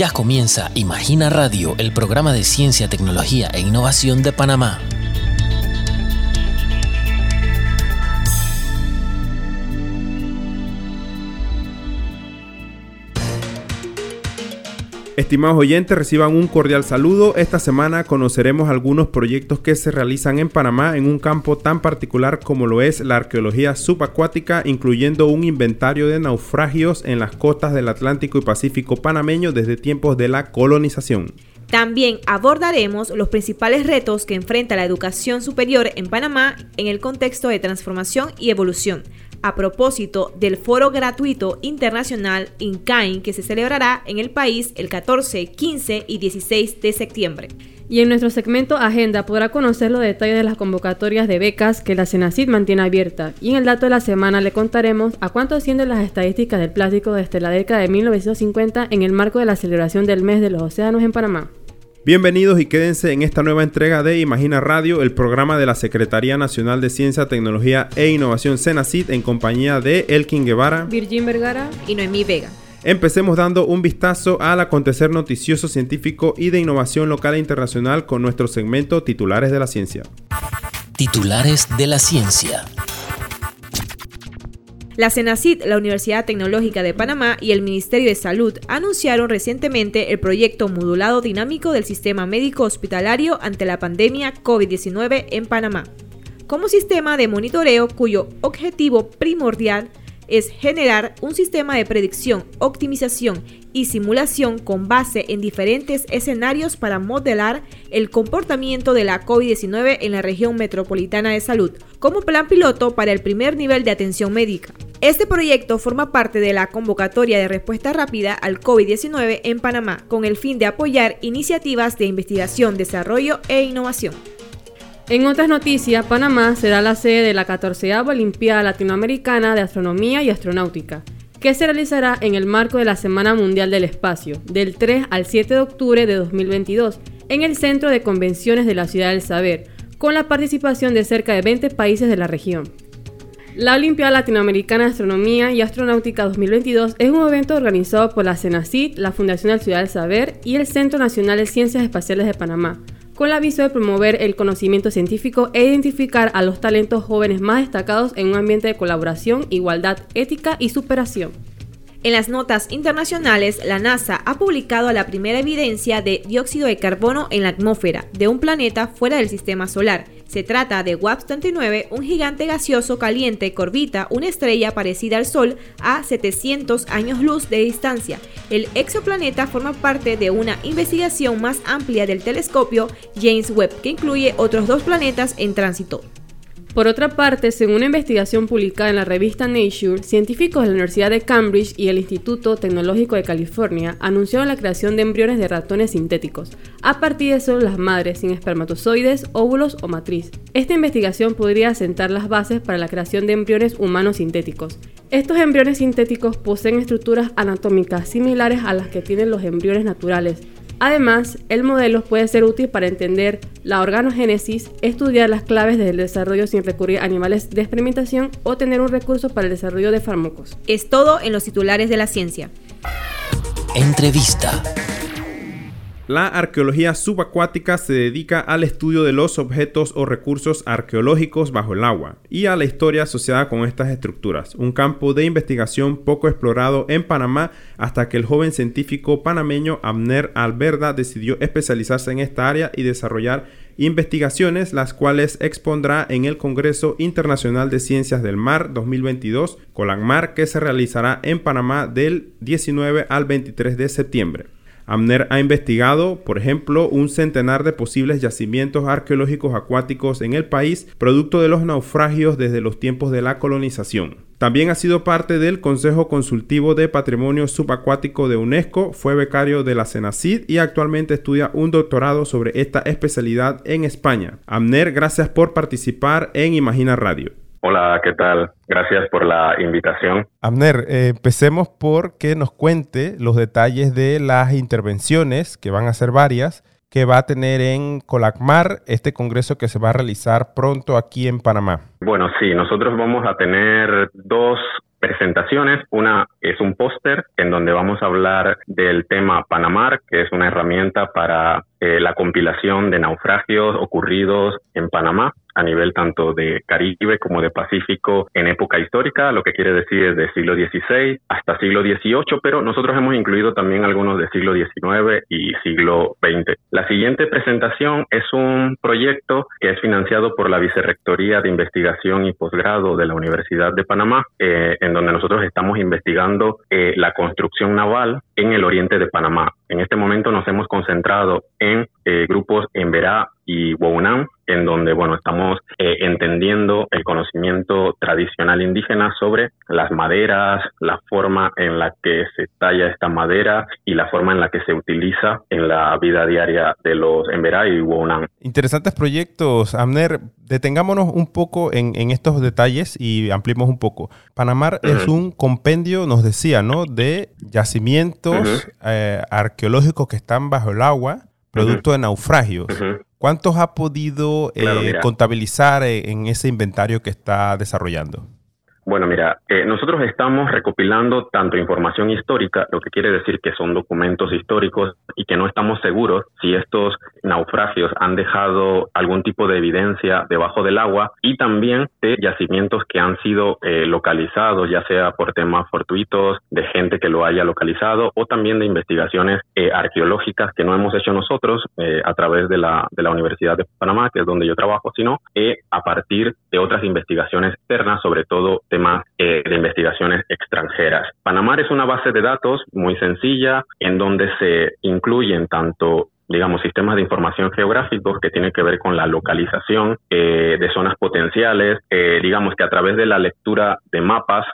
Ya comienza Imagina Radio, el programa de ciencia, tecnología e innovación de Panamá. Estimados oyentes, reciban un cordial saludo. Esta semana conoceremos algunos proyectos que se realizan en Panamá en un campo tan particular como lo es la arqueología subacuática, incluyendo un inventario de naufragios en las costas del Atlántico y Pacífico panameño desde tiempos de la colonización. También abordaremos los principales retos que enfrenta la educación superior en Panamá en el contexto de transformación y evolución a propósito del Foro Gratuito Internacional INCAIN que se celebrará en el país el 14, 15 y 16 de septiembre. Y en nuestro segmento Agenda podrá conocer los detalles de las convocatorias de becas que la Senacid mantiene abierta. Y en el dato de la semana le contaremos a cuánto ascienden las estadísticas del plástico desde la década de 1950 en el marco de la celebración del mes de los océanos en Panamá. Bienvenidos y quédense en esta nueva entrega de Imagina Radio, el programa de la Secretaría Nacional de Ciencia, Tecnología e Innovación Senacid en compañía de Elkin Guevara, Virgin Vergara y Noemí Vega. Empecemos dando un vistazo al acontecer noticioso científico y de innovación local e internacional con nuestro segmento Titulares de la Ciencia. Titulares de la Ciencia. La CENACIT, la Universidad Tecnológica de Panamá y el Ministerio de Salud anunciaron recientemente el proyecto modulado dinámico del sistema médico hospitalario ante la pandemia COVID-19 en Panamá, como sistema de monitoreo cuyo objetivo primordial es generar un sistema de predicción, optimización y simulación con base en diferentes escenarios para modelar el comportamiento de la COVID-19 en la región metropolitana de salud, como plan piloto para el primer nivel de atención médica. Este proyecto forma parte de la convocatoria de respuesta rápida al COVID-19 en Panamá, con el fin de apoyar iniciativas de investigación, desarrollo e innovación. En otras noticias, Panamá será la sede de la 14 Olimpiada Latinoamericana de Astronomía y Astronáutica, que se realizará en el marco de la Semana Mundial del Espacio, del 3 al 7 de octubre de 2022, en el Centro de Convenciones de la Ciudad del Saber, con la participación de cerca de 20 países de la región. La Olimpiada Latinoamericana de Astronomía y Astronáutica 2022 es un evento organizado por la CENACIT, la Fundación de la Ciudad del Saber y el Centro Nacional de Ciencias Espaciales de Panamá, con la visión de promover el conocimiento científico e identificar a los talentos jóvenes más destacados en un ambiente de colaboración, igualdad, ética y superación. En las notas internacionales, la NASA ha publicado la primera evidencia de dióxido de carbono en la atmósfera de un planeta fuera del sistema solar. Se trata de WAP-39, un gigante gaseoso caliente que orbita una estrella parecida al Sol a 700 años luz de distancia. El exoplaneta forma parte de una investigación más amplia del telescopio James Webb, que incluye otros dos planetas en tránsito. Por otra parte, según una investigación publicada en la revista Nature, científicos de la Universidad de Cambridge y el Instituto Tecnológico de California anunciaron la creación de embriones de ratones sintéticos, a partir de células madres sin espermatozoides, óvulos o matriz. Esta investigación podría asentar las bases para la creación de embriones humanos sintéticos. Estos embriones sintéticos poseen estructuras anatómicas similares a las que tienen los embriones naturales, Además, el modelo puede ser útil para entender la organogénesis, estudiar las claves del desarrollo sin recurrir a animales de experimentación o tener un recurso para el desarrollo de fármacos. Es todo en los titulares de la ciencia. Entrevista. La arqueología subacuática se dedica al estudio de los objetos o recursos arqueológicos bajo el agua y a la historia asociada con estas estructuras, un campo de investigación poco explorado en Panamá hasta que el joven científico panameño Abner Alberda decidió especializarse en esta área y desarrollar investigaciones las cuales expondrá en el Congreso Internacional de Ciencias del Mar 2022, COLANMAR, que se realizará en Panamá del 19 al 23 de septiembre. Amner ha investigado, por ejemplo, un centenar de posibles yacimientos arqueológicos acuáticos en el país, producto de los naufragios desde los tiempos de la colonización. También ha sido parte del Consejo Consultivo de Patrimonio Subacuático de UNESCO, fue becario de la CENACID y actualmente estudia un doctorado sobre esta especialidad en España. Amner, gracias por participar en Imagina Radio. Hola, ¿qué tal? Gracias por la invitación. Amner, eh, empecemos por que nos cuente los detalles de las intervenciones, que van a ser varias, que va a tener en Colacmar, este congreso que se va a realizar pronto aquí en Panamá. Bueno, sí, nosotros vamos a tener dos presentaciones. Una es un póster en donde vamos a hablar del tema Panamar, que es una herramienta para eh, la compilación de naufragios ocurridos en Panamá a nivel tanto de Caribe como de Pacífico en época histórica, lo que quiere decir desde siglo XVI hasta siglo XVIII, pero nosotros hemos incluido también algunos de siglo XIX y siglo XX. La siguiente presentación es un proyecto que es financiado por la Vicerrectoría de Investigación y Posgrado de la Universidad de Panamá, eh, en donde nosotros estamos investigando eh, la construcción naval en el oriente de Panamá. En este momento nos hemos concentrado en eh, grupos en Verá y Wounam, en donde bueno estamos eh, entendiendo el conocimiento tradicional indígena sobre las maderas, la forma en la que se talla esta madera y la forma en la que se utiliza en la vida diaria de los Emberá y Wounam. Interesantes proyectos, Amner. Detengámonos un poco en, estos detalles y ampliemos un poco. Panamá es un compendio, nos decía, ¿no? De yacimientos eh, arqueológicos que están bajo el agua, producto de naufragios. ¿Cuántos ha podido eh, contabilizar eh, en ese inventario que está desarrollando? Bueno, mira, eh, nosotros estamos recopilando tanto información histórica, lo que quiere decir que son documentos históricos y que no estamos seguros si estos naufragios han dejado algún tipo de evidencia debajo del agua y también de yacimientos que han sido eh, localizados, ya sea por temas fortuitos, de gente que lo haya localizado o también de investigaciones eh, arqueológicas que no hemos hecho nosotros a través de la, de la Universidad de Panamá, que es donde yo trabajo, sino a partir de otras investigaciones externas, sobre todo de eh, de investigaciones extranjeras. Panamá es una base de datos muy sencilla en donde se incluyen tanto digamos, sistemas de información geográficos que tienen que ver con la localización eh, de zonas potenciales, eh, digamos que a través de la lectura de mapas,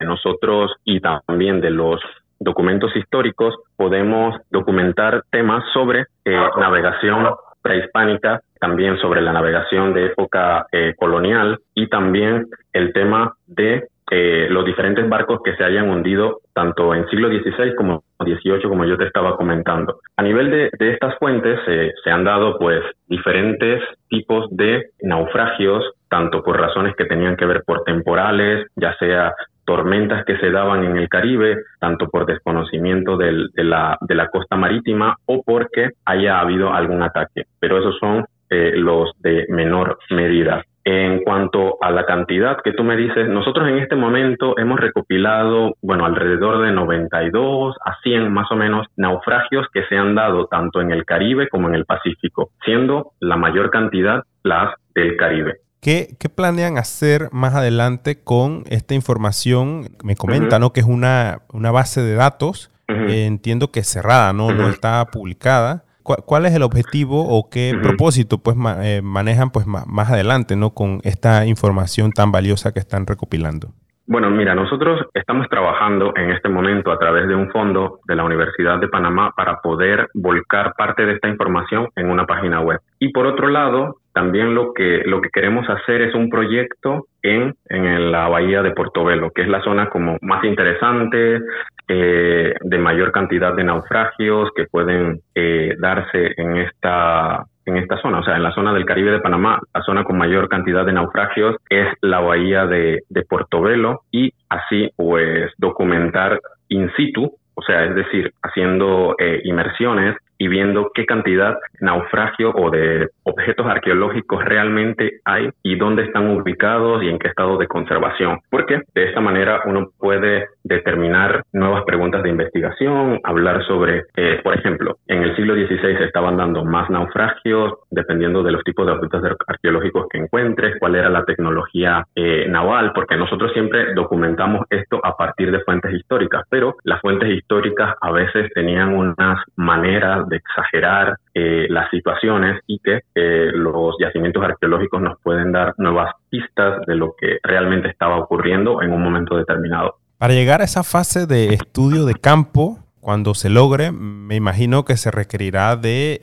nosotros y también de los documentos históricos podemos documentar temas sobre navegación prehispánica, también sobre la navegación de época eh, colonial y también el tema de eh, los diferentes barcos que se hayan hundido tanto en siglo XVI como XVIII, como yo te estaba comentando. A nivel de, estas fuentes se han dado pues diferentes tipos de naufragios, tanto por razones que tenían que ver por temporales, ya sea tormentas que se daban en el Caribe, tanto por desconocimiento de, la, costa marítima o porque haya habido algún ataque. Pero esos son eh, los de menor medida. En cuanto a la cantidad que tú me dices, nosotros en este momento hemos recopilado, bueno, alrededor de 92 a 100 más o menos naufragios que se han dado tanto en el Caribe como en el Pacífico, siendo la mayor cantidad las del Caribe. ¿Qué, planean hacer más adelante con esta información? Me comenta, ¿no? Que es una, una base de datos, eh, entiendo que es cerrada, ¿no? No está publicada. ¿Cuál, es el objetivo o qué propósito pues eh, manejan pues más adelante, ¿no? Con esta información tan valiosa que están recopilando. Bueno, mira, nosotros estamos trabajando en este momento a través de un fondo de la Universidad de Panamá para poder volcar parte de esta información en una página web. Y por otro lado, también lo que, lo que queremos hacer es un proyecto en, en la bahía de Portobelo, que es la zona como más interesante, eh, de mayor cantidad de naufragios que pueden eh, darse en esta en esta zona, o sea, en la zona del Caribe de Panamá, la zona con mayor cantidad de naufragios es la bahía de, de Portobelo y así pues documentar in situ, o sea, es decir, haciendo eh, inmersiones y viendo qué cantidad de naufragio o de objetos arqueológicos realmente hay y dónde están ubicados y en qué estado de conservación. Porque de esta manera uno puede determinar nuevas preguntas de investigación, hablar sobre, eh, por ejemplo, en el siglo XVI se estaban dando más naufragios, dependiendo de los tipos de objetos arqueológicos que encuentres, cuál era la tecnología eh, naval, porque nosotros siempre documentamos esto a partir de fuentes históricas, pero las fuentes históricas a veces tenían unas maneras de exagerar eh, las situaciones y que eh, los yacimientos arqueológicos nos pueden dar nuevas pistas de lo que realmente estaba ocurriendo en un momento determinado. Para llegar a esa fase de estudio de campo, cuando se logre, me imagino que se requerirá de,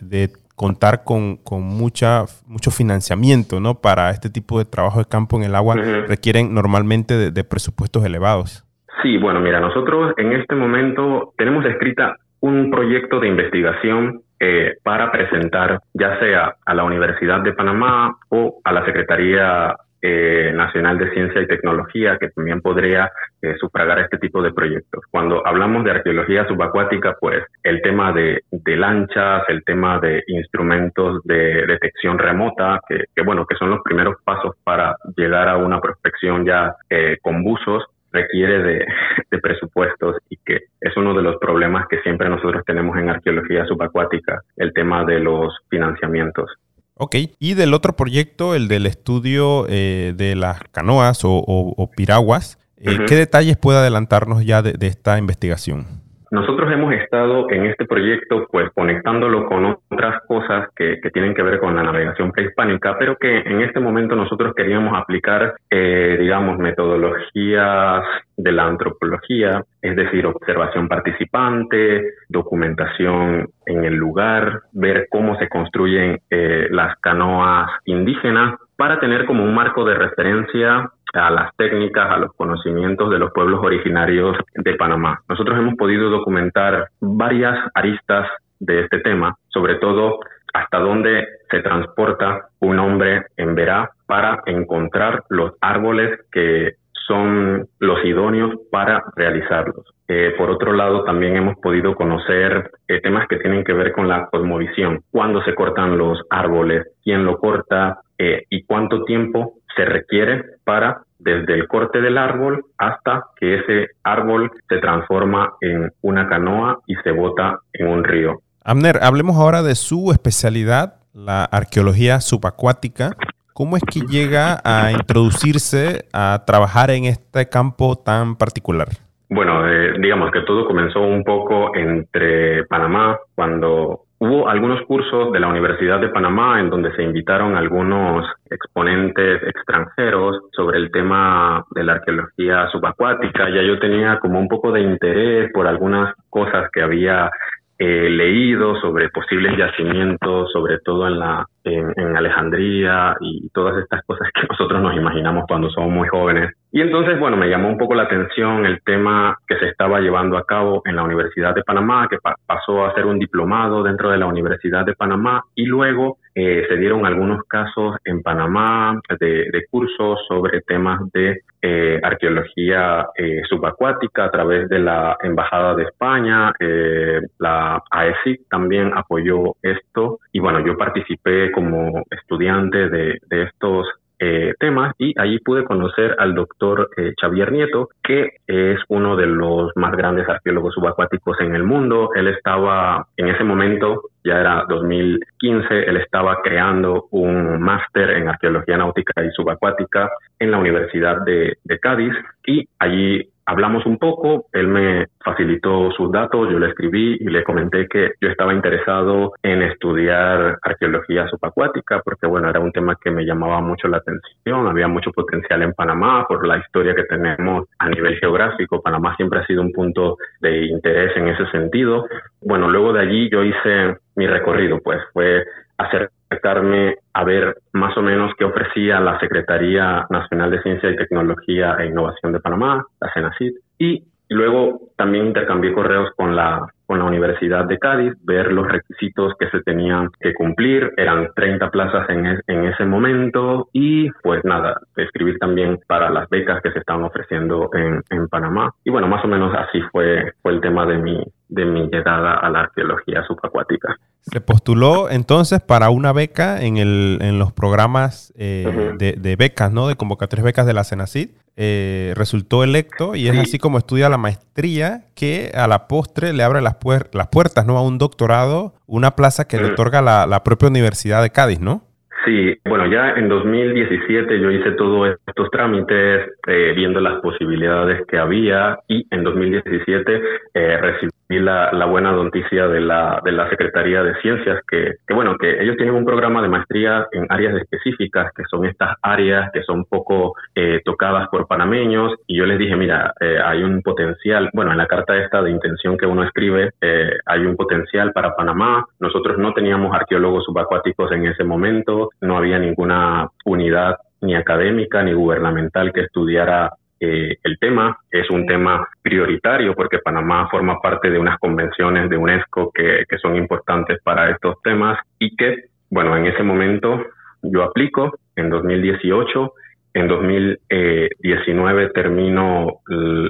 contar con, mucha, mucho financiamiento, ¿no? Para este tipo de trabajo de campo en el agua requieren normalmente de, presupuestos elevados. Sí, bueno, mira, nosotros en este momento tenemos escrita un proyecto de investigación eh, para presentar ya sea a la Universidad de Panamá o a la Secretaría eh, Nacional de Ciencia y Tecnología, que también podría eh, sufragar este tipo de proyectos. Cuando hablamos de arqueología subacuática, pues el tema de, lanchas, el tema de instrumentos de detección remota, que, bueno, que son los primeros pasos para llegar a una prospección ya eh, con buzos, requiere de, presupuestos y que es uno de los problemas que siempre nosotros tenemos en arqueología subacuática, el tema de los financiamientos. Ok, y del otro proyecto, el del estudio eh, de las canoas o, piraguas, eh, ¿qué detalles puede adelantarnos ya de esta investigación? Nosotros hemos estado en este proyecto pues conectándolo con otras cosas que, tienen que ver con la navegación prehispánica, pero que en este momento nosotros queríamos aplicar, eh, digamos, metodologías de la antropología, es decir, observación participante, documentación en el lugar, ver cómo se construyen eh, las canoas indígenas para tener como un marco de referencia a las técnicas, a los conocimientos de los pueblos originarios de Panamá. Nosotros hemos podido documentar varias aristas de este tema, sobre todo hasta dónde se transporta un hombre en Verá para encontrar los árboles que son los idóneos para realizarlos. Eh, por otro lado, también hemos podido conocer eh, temas que tienen que ver con la cosmovisión, cuándo se cortan los árboles, quién lo corta eh, y cuánto tiempo se requiere para desde el corte del árbol hasta que ese árbol se transforma en una canoa y se bota en un río. Amner, hablemos ahora de su especialidad, la arqueología subacuática. ¿Cómo es que llega a introducirse a trabajar en este campo tan particular? Bueno, eh, digamos que todo comenzó un poco entre Panamá, cuando Hubo algunos cursos de la Universidad de Panamá en donde se invitaron algunos exponentes extranjeros sobre el tema de la arqueología subacuática. Ya yo tenía como un poco de interés por algunas cosas que había eh, leído sobre posibles yacimientos, sobre todo en la en, Alejandría y todas estas cosas que nosotros nos imaginamos cuando somos muy jóvenes. Y entonces, bueno, me llamó un poco la atención el tema que se estaba llevando a cabo en la Universidad de Panamá, que pasó a ser un diplomado dentro de la Universidad de Panamá y luego eh, se dieron algunos casos en Panamá de, cursos sobre temas de eh, arqueología eh, subacuática a través de la Embajada de España. la AESIC también apoyó esto y bueno, yo participé como estudiante de, estos eh, temas y allí pude conocer al doctor eh, Xavier Nieto, que es uno de los más grandes arqueólogos subacuáticos en el mundo. Él estaba en ese momento, ya era 2015, él estaba creando un máster en arqueología náutica y subacuática en la Universidad de, de Cádiz y allí hablamos un poco, él me facilitó sus datos, yo le escribí y le comenté que yo estaba interesado en estudiar arqueología subacuática porque bueno, era un tema que me llamaba mucho la atención, había mucho potencial en Panamá por la historia que tenemos a nivel geográfico, Panamá siempre ha sido un punto de interés en ese sentido. Bueno, luego de allí yo hice mi recorrido, pues fue acercarme a ver más o menos qué ofrecía la Secretaría Nacional de Ciencia y Tecnología e Innovación de Panamá, la CENACID, y luego también intercambié correos con la con la Universidad de Cádiz, ver los requisitos que se tenían que cumplir. Eran 30 plazas en, en ese momento y pues nada, escribir también para las becas que se estaban ofreciendo en, en Panamá. Y bueno, más o menos así fue, fue el tema de mi, de mi llegada a la arqueología subacuática. Se postuló entonces para una beca en, el, en los programas eh, de, de, becas, ¿no? De convocatorias becas de la CENACID. Eh, resultó electo y es así como estudia la maestría que a la postre le abre las, las puertas ¿no? a un doctorado, una plaza que le otorga la, la propia Universidad de Cádiz, ¿no? Sí, bueno, ya en 2017 yo hice todos estos trámites eh, viendo las posibilidades que había y en 2017 eh, recibí la, la, buena noticia de la, de la Secretaría de Ciencias que, que, bueno, que ellos tienen un programa de maestría en áreas específicas, que son estas áreas que son poco eh, tocadas por panameños. Y yo les dije, mira, eh, hay un potencial, bueno, en la carta esta de intención que uno escribe, eh, hay un potencial para Panamá, nosotros no teníamos arqueólogos subacuáticos en ese momento, no había ninguna unidad ni académica ni gubernamental que estudiara eh, el tema. Es un tema prioritario porque Panamá forma parte de unas convenciones de UNESCO que, que son importantes para estos temas y que, bueno, en ese momento yo aplico en 2018 En 2019 termino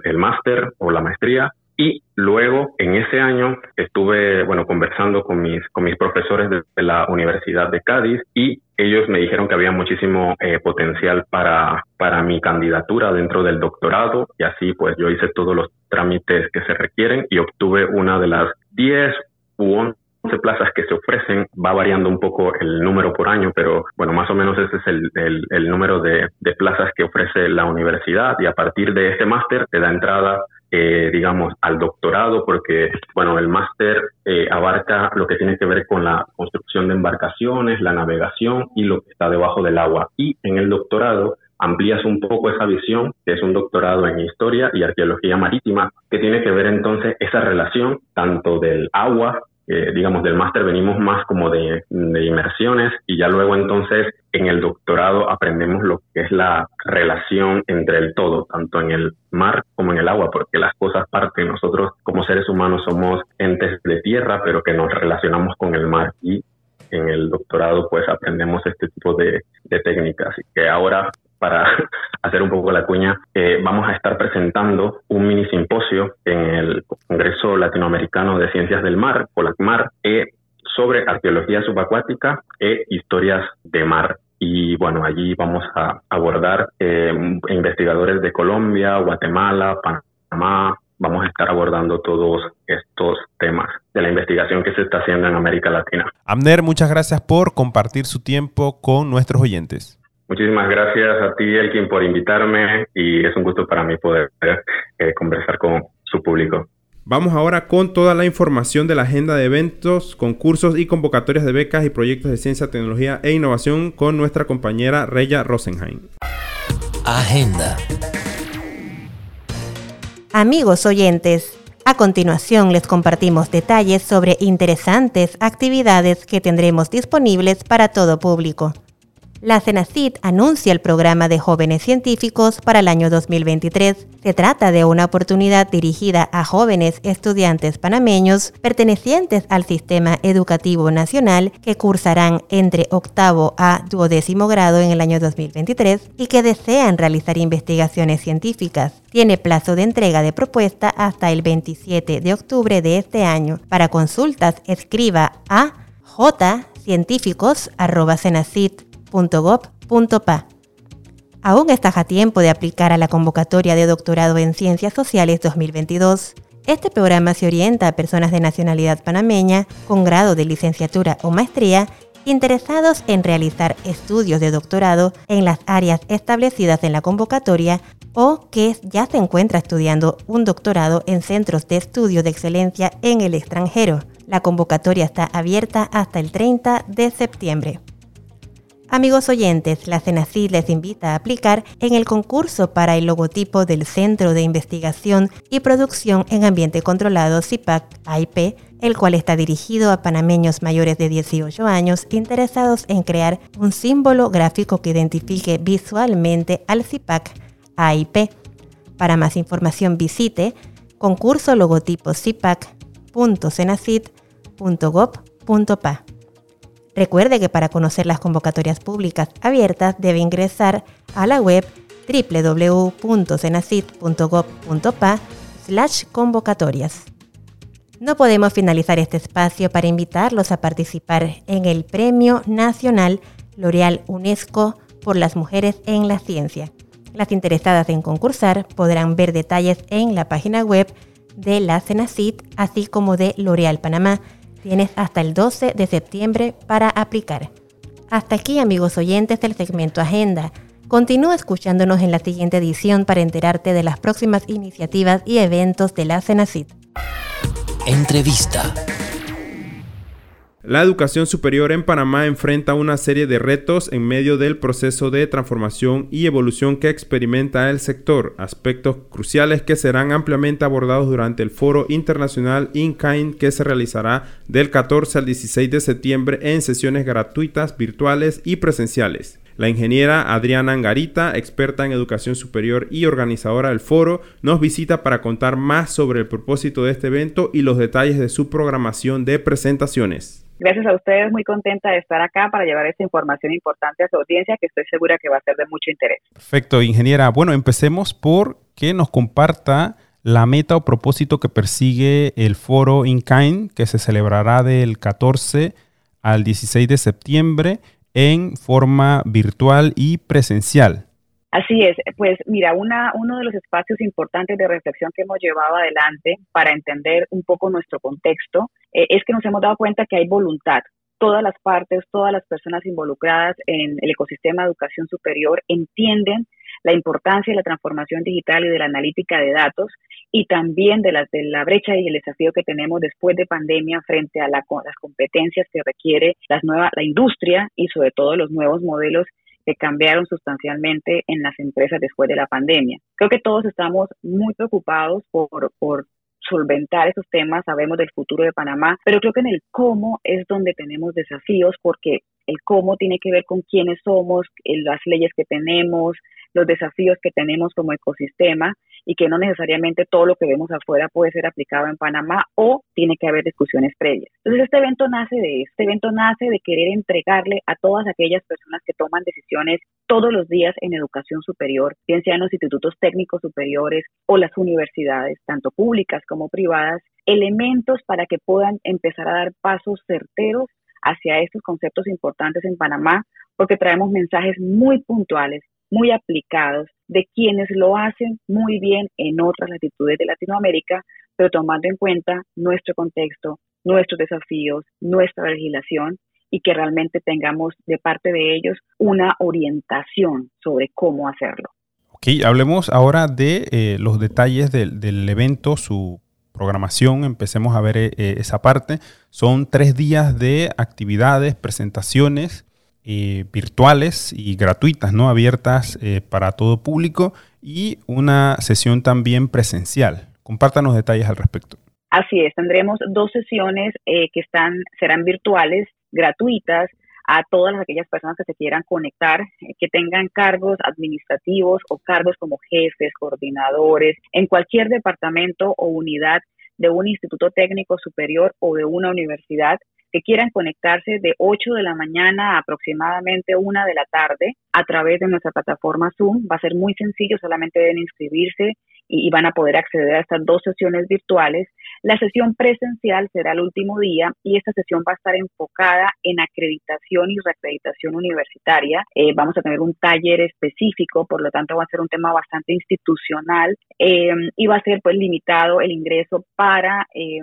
el máster o la maestría y luego, en ese año, estuve, bueno, conversando con mis, con mis profesores de, la Universidad de Cádiz y ellos me dijeron que había muchísimo eh, potencial para, para mi candidatura dentro del doctorado y así pues yo hice todos los trámites que se requieren y obtuve una de las 10 u 11 plazas que se ofrecen, va variando un poco el número por año, pero bueno, más o menos ese es el, el, el número de, de plazas que ofrece la universidad y a partir de este máster te da entrada eh, digamos, al doctorado, porque, bueno, el máster eh, abarca lo que tiene que ver con la construcción de embarcaciones, la navegación y lo que está debajo del agua. Y en el doctorado amplías un poco esa visión, que es un doctorado en historia y arqueología marítima, que tiene que ver entonces esa relación tanto del agua eh, digamos, del máster venimos más como de, inmersiones y ya luego entonces en el doctorado aprendemos lo que es la relación entre el todo, tanto en el mar como en el agua, porque las cosas parten. Nosotros como seres humanos somos entes de tierra, pero que nos relacionamos con el mar y en el doctorado pues aprendemos este tipo de, de técnicas. y que ahora para hacer un poco la cuña, eh, vamos a estar presentando un mini simposio en el Congreso Latinoamericano de Ciencias del Mar, COLACMAR, eh, sobre arqueología subacuática e historias de mar. Y bueno, allí vamos a abordar eh, investigadores de Colombia, Guatemala, Panamá, vamos a estar abordando todos estos temas de la investigación que se está haciendo en América Latina. Amner, muchas gracias por compartir su tiempo con nuestros oyentes. Muchísimas gracias a ti, Elkin, por invitarme y es un gusto para mí poder eh, conversar con su público. Vamos ahora con toda la información de la agenda de eventos, concursos y convocatorias de becas y proyectos de ciencia, tecnología e innovación con nuestra compañera Reya Rosenheim. Agenda. Amigos oyentes, a continuación les compartimos detalles sobre interesantes actividades que tendremos disponibles para todo público. La CENACIT anuncia el programa de jóvenes científicos para el año 2023. Se trata de una oportunidad dirigida a jóvenes estudiantes panameños pertenecientes al sistema educativo nacional que cursarán entre octavo a duodécimo grado en el año 2023 y que desean realizar investigaciones científicas. Tiene plazo de entrega de propuesta hasta el 27 de octubre de este año. Para consultas, escriba a jcientíficos.cenacit.com .gov.pa. Aún estás a tiempo de aplicar a la convocatoria de doctorado en Ciencias Sociales 2022. Este programa se orienta a personas de nacionalidad panameña con grado de licenciatura o maestría interesados en realizar estudios de doctorado en las áreas establecidas en la convocatoria o que ya se encuentra estudiando un doctorado en centros de estudio de excelencia en el extranjero. La convocatoria está abierta hasta el 30 de septiembre. Amigos oyentes, la CENACID les invita a aplicar en el concurso para el logotipo del Centro de Investigación y Producción en Ambiente Controlado CIPAC AIP, el cual está dirigido a panameños mayores de 18 años interesados en crear un símbolo gráfico que identifique visualmente al CIPAC AIP. Para más información visite concurso logotipo. Recuerde que para conocer las convocatorias públicas abiertas debe ingresar a la web www.cenacit.gov.pa slash convocatorias. No podemos finalizar este espacio para invitarlos a participar en el Premio Nacional L'Oreal UNESCO por las Mujeres en la Ciencia. Las interesadas en concursar podrán ver detalles en la página web de la Cenacit, así como de L'Oreal Panamá, Tienes hasta el 12 de septiembre para aplicar. Hasta aquí amigos oyentes del segmento Agenda. Continúa escuchándonos en la siguiente edición para enterarte de las próximas iniciativas y eventos de la CENACIT. Entrevista. La educación superior en Panamá enfrenta una serie de retos en medio del proceso de transformación y evolución que experimenta el sector, aspectos cruciales que serán ampliamente abordados durante el foro internacional InKind que se realizará del 14 al 16 de septiembre en sesiones gratuitas, virtuales y presenciales. La ingeniera Adriana Angarita, experta en educación superior y organizadora del foro, nos visita para contar más sobre el propósito de este evento y los detalles de su programación de presentaciones. Gracias a ustedes, muy contenta de estar acá para llevar esta información importante a su audiencia que estoy segura que va a ser de mucho interés. Perfecto, ingeniera. Bueno, empecemos por que nos comparta la meta o propósito que persigue el foro InKind que se celebrará del 14 al 16 de septiembre en forma virtual y presencial. Así es, pues mira, una, uno de los espacios importantes de reflexión que hemos llevado adelante para entender un poco nuestro contexto eh, es que nos hemos dado cuenta que hay voluntad. Todas las partes, todas las personas involucradas en el ecosistema de educación superior entienden la importancia de la transformación digital y de la analítica de datos y también de la, de la brecha y el desafío que tenemos después de pandemia frente a las competencias que requiere las nuevas, la industria y sobre todo los nuevos modelos que cambiaron sustancialmente en las empresas después de la pandemia. Creo que todos estamos muy preocupados por, por solventar esos temas, sabemos del futuro de Panamá, pero creo que en el cómo es donde tenemos desafíos porque el cómo tiene que ver con quiénes somos, las leyes que tenemos, los desafíos que tenemos como ecosistema y que no necesariamente todo lo que vemos afuera puede ser aplicado en Panamá o tiene que haber discusiones previas. Entonces este evento nace de este evento nace de querer entregarle a todas aquellas personas que toman decisiones todos los días en educación superior, bien sean los institutos técnicos superiores o las universidades, tanto públicas como privadas, elementos para que puedan empezar a dar pasos certeros hacia estos conceptos importantes en Panamá, porque traemos mensajes muy puntuales muy aplicados de quienes lo hacen muy bien en otras latitudes de Latinoamérica, pero tomando en cuenta nuestro contexto, nuestros desafíos, nuestra legislación y que realmente tengamos de parte de ellos una orientación sobre cómo hacerlo. Ok, hablemos ahora de eh, los detalles del, evento, su programación, empecemos a ver eh, esa parte. Son tres días de actividades, presentaciones eh, virtuales y gratuitas, ¿no? Abiertas eh, para todo público y una sesión también presencial. Compártanos detalles al respecto. Así es, tendremos dos sesiones eh, que están, serán virtuales, gratuitas, a todas aquellas personas que se quieran conectar, que tengan cargos administrativos o cargos como jefes, coordinadores, en cualquier departamento o unidad de un instituto técnico superior o de una universidad que quieran conectarse de 8 de la mañana a aproximadamente 1 de la tarde a través de nuestra plataforma Zoom. Va a ser muy sencillo, solamente deben inscribirse y, van a poder acceder a estas dos sesiones virtuales. La sesión presencial será el último día y esta sesión va a estar enfocada en acreditación y reacreditación universitaria. Eh, vamos a tener un taller específico, por lo tanto va a ser un tema bastante institucional eh, y va a ser pues limitado el ingreso para eh,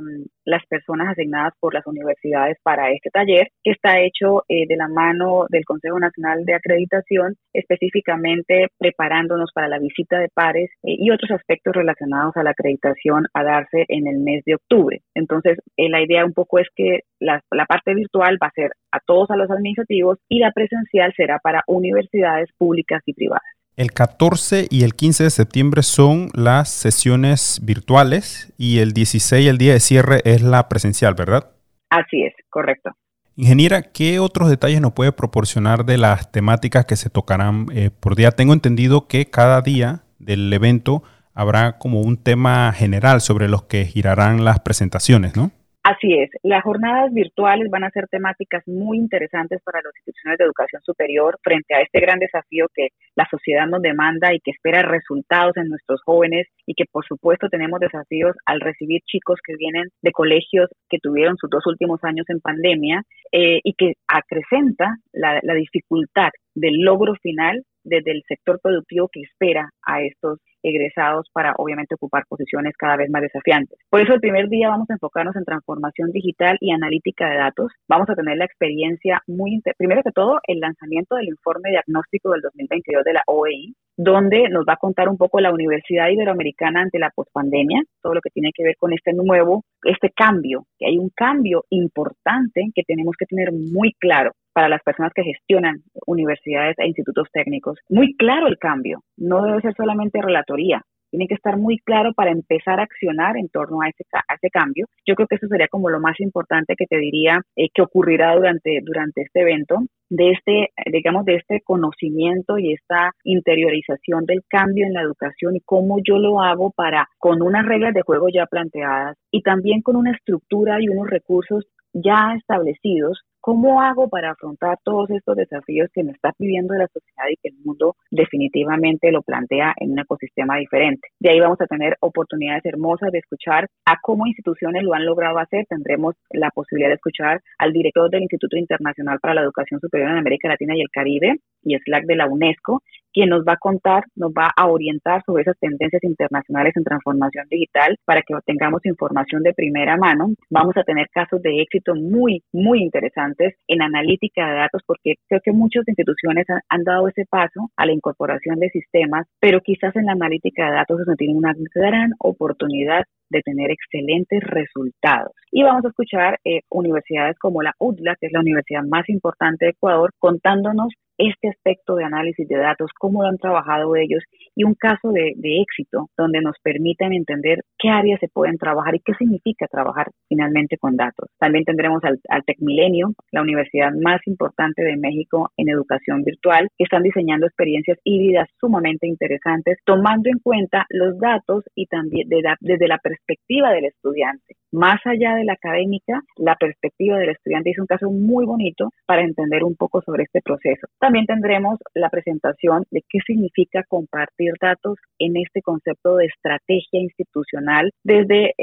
las personas asignadas por las universidades para este taller, que está hecho de la mano del Consejo Nacional de Acreditación, específicamente preparándonos para la visita de pares y otros aspectos relacionados a la acreditación a darse en el mes de octubre. Entonces, eh, la idea un poco es que la, parte virtual va a ser a todos a los administrativos y la presencial será para universidades públicas y privadas. El 14 y el 15 de septiembre son las sesiones virtuales y el 16, el día de cierre, es la presencial, ¿verdad? Así es, correcto. Ingeniera, ¿qué otros detalles nos puede proporcionar de las temáticas que se tocarán eh, por día? Tengo entendido que cada día del evento habrá como un tema general sobre los que girarán las presentaciones, ¿no? Así es, las jornadas virtuales van a ser temáticas muy interesantes para las instituciones de educación superior frente a este gran desafío que la sociedad nos demanda y que espera resultados en nuestros jóvenes y que por supuesto tenemos desafíos al recibir chicos que vienen de colegios que tuvieron sus dos últimos años en pandemia eh, y que acrecenta la, la dificultad del logro final desde el sector productivo que espera a estos egresados para obviamente ocupar posiciones cada vez más desafiantes. Por eso el primer día vamos a enfocarnos en transformación digital y analítica de datos. Vamos a tener la experiencia muy, primero que todo, el lanzamiento del informe diagnóstico del 2022 de la OEI, donde nos va a contar un poco la Universidad Iberoamericana ante la pospandemia, todo lo que tiene que ver con este nuevo, este cambio, que hay un cambio importante que tenemos que tener muy claro para las personas que gestionan universidades e institutos técnicos. Muy claro el cambio, no debe ser solamente relatoría, tiene que estar muy claro para empezar a accionar en torno a ese, cambio. Yo creo que eso sería como lo más importante que te diría eh, que ocurrirá durante, durante este evento, de este, digamos, de este conocimiento y esta interiorización del cambio en la educación y cómo yo lo hago para, con unas reglas de juego ya planteadas y también con una estructura y unos recursos ya establecidos ¿Cómo hago para afrontar todos estos desafíos que me está pidiendo la sociedad y que el mundo definitivamente lo plantea en un ecosistema diferente? De ahí vamos a tener oportunidades hermosas de escuchar a cómo instituciones lo han logrado hacer. Tendremos la posibilidad de escuchar al director del Instituto Internacional para la Educación Superior en América Latina y el Caribe y SLAC de la UNESCO, quien nos va a contar, nos va a orientar sobre esas tendencias internacionales en transformación digital para que tengamos información de primera mano. Vamos a tener casos de éxito muy, muy interesantes en analítica de datos porque creo que muchas instituciones han, dado ese paso a la incorporación de sistemas, pero quizás en la analítica de datos no tienen una gran oportunidad de tener excelentes resultados. Y vamos a escuchar eh, universidades como la UDLA, que es la universidad más importante de Ecuador, contándonos este aspecto de análisis de datos, cómo lo han trabajado ellos y un caso de, éxito donde nos permiten entender qué áreas se pueden trabajar y qué significa trabajar finalmente con datos. También tendremos al, al TecMilenio, la universidad más importante de México en educación virtual, que están diseñando experiencias híbridas sumamente interesantes, tomando en cuenta los datos y también desde la perspectiva del estudiante. Más allá de la académica, la perspectiva del estudiante es un caso muy bonito para entender un poco sobre este proceso. También tendremos la presentación de qué significa compartir datos en este concepto de estrategia institucional desde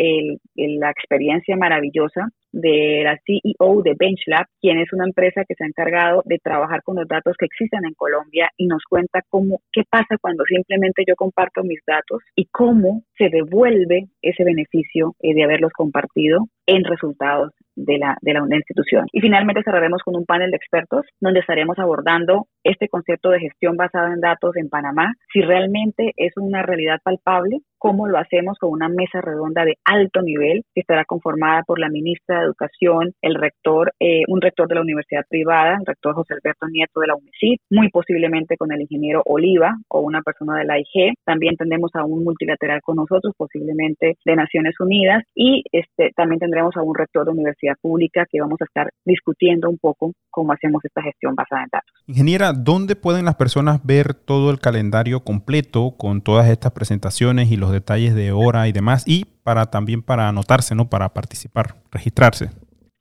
la experiencia maravillosa de la CEO de BenchLab, quien es una empresa que se ha encargado de trabajar con los datos que existen en Colombia y nos cuenta cómo, qué pasa cuando simplemente yo comparto mis datos y cómo se devuelve ese beneficio eh, de haberlos compartido en resultados de la, de la institución. Y finalmente cerraremos con un panel de expertos donde estaremos abordando este concepto de gestión basada en datos en Panamá, si realmente es una realidad palpable, cómo lo hacemos con una mesa redonda de alto nivel que estará conformada por la ministra de Educación, el rector, eh, un rector de la universidad privada, el rector José Alberto Nieto de la UNICID, muy posiblemente con el ingeniero Oliva o una persona de la IG. También tendremos a un multilateral con nosotros, posiblemente de Naciones Unidas, y este, también tendremos a un rector de universidad pública que vamos a estar discutiendo un poco cómo hacemos esta gestión basada en datos. Ingeniera, ¿dónde pueden las personas ver todo el calendario completo con todas estas presentaciones y los detalles de hora y demás? Y para también para anotarse, ¿no? Para participar, registrarse.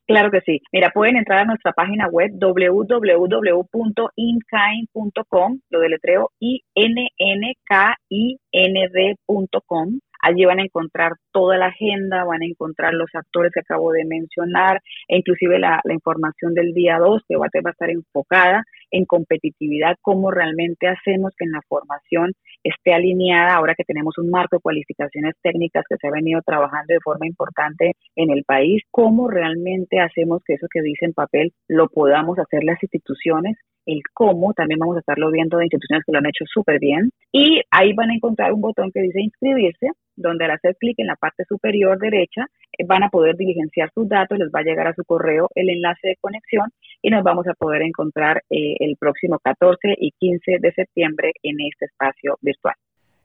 Claro que sí. Mira, pueden entrar a nuestra página web www.inkind.com, lo deletreo i n n k i n d.com Allí van a encontrar toda la agenda, van a encontrar los actores que acabo de mencionar, e inclusive la, información del día 2 que va a estar enfocada en competitividad, cómo realmente hacemos que en la formación esté alineada ahora que tenemos un marco de cualificaciones técnicas que se ha venido trabajando de forma importante en el país, cómo realmente hacemos que eso que dice en papel lo podamos hacer las instituciones el cómo, también vamos a estarlo viendo de instituciones que lo han hecho súper bien. Y ahí van a encontrar un botón que dice inscribirse, donde al hacer clic en la parte superior derecha eh, van a poder diligenciar sus datos, les va a llegar a su correo el enlace de conexión y nos vamos a poder encontrar eh, el próximo 14 y 15 de septiembre en este espacio virtual.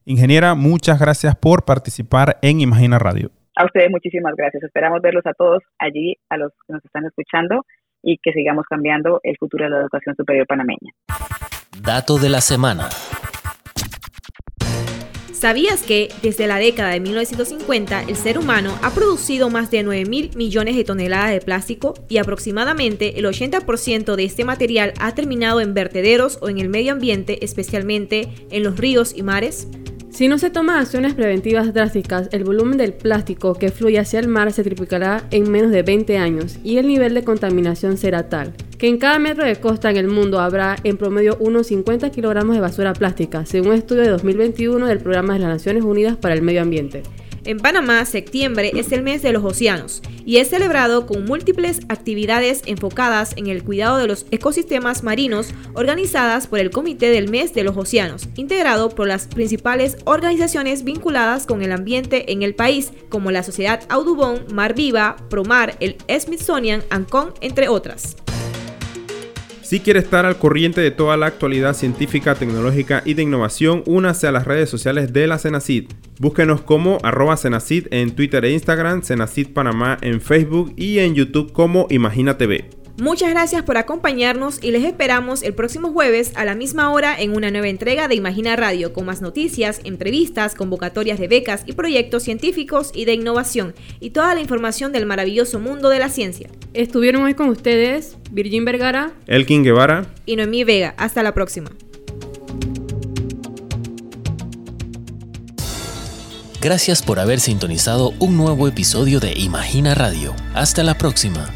Ingeniera, muchas gracias por participar en Imagina Radio. A ustedes muchísimas gracias. Esperamos verlos a todos allí, a los que nos están escuchando y que sigamos cambiando el futuro de la educación superior panameña. Dato de la semana. ¿Sabías que desde la década de 1950 el ser humano ha producido más de 9 mil millones de toneladas de plástico y aproximadamente el 80% de este material ha terminado en vertederos o en el medio ambiente, especialmente en los ríos y mares? Si no se toman acciones preventivas drásticas, el volumen del plástico que fluye hacia el mar se triplicará en menos de 20 años y el nivel de contaminación será tal que en cada metro de costa en el mundo habrá en promedio unos 50 kilogramos de basura plástica, según un estudio de 2021 del Programa de las Naciones Unidas para el Medio Ambiente. En Panamá, septiembre es el mes de los océanos y es celebrado con múltiples actividades enfocadas en el cuidado de los ecosistemas marinos organizadas por el Comité del Mes de los Océanos, integrado por las principales organizaciones vinculadas con el ambiente en el país, como la Sociedad Audubon, Mar Viva, Promar, el Smithsonian, Ancon, entre otras. Si quiere estar al corriente de toda la actualidad científica, tecnológica y de innovación, únase a las redes sociales de la Cenacid. Búsquenos como arroba Cenacid en Twitter e Instagram, Cenacid Panamá en Facebook y en YouTube como Imagina TV. Muchas gracias por acompañarnos y les esperamos el próximo jueves a la misma hora en una nueva entrega de Imagina Radio con más noticias, entrevistas, convocatorias de becas y proyectos científicos y de innovación y toda la información del maravilloso mundo de la ciencia. Estuvieron hoy con ustedes Virgin Vergara, Elkin Guevara y Noemí Vega. Hasta la próxima. Gracias por haber sintonizado un nuevo episodio de Imagina Radio. Hasta la próxima.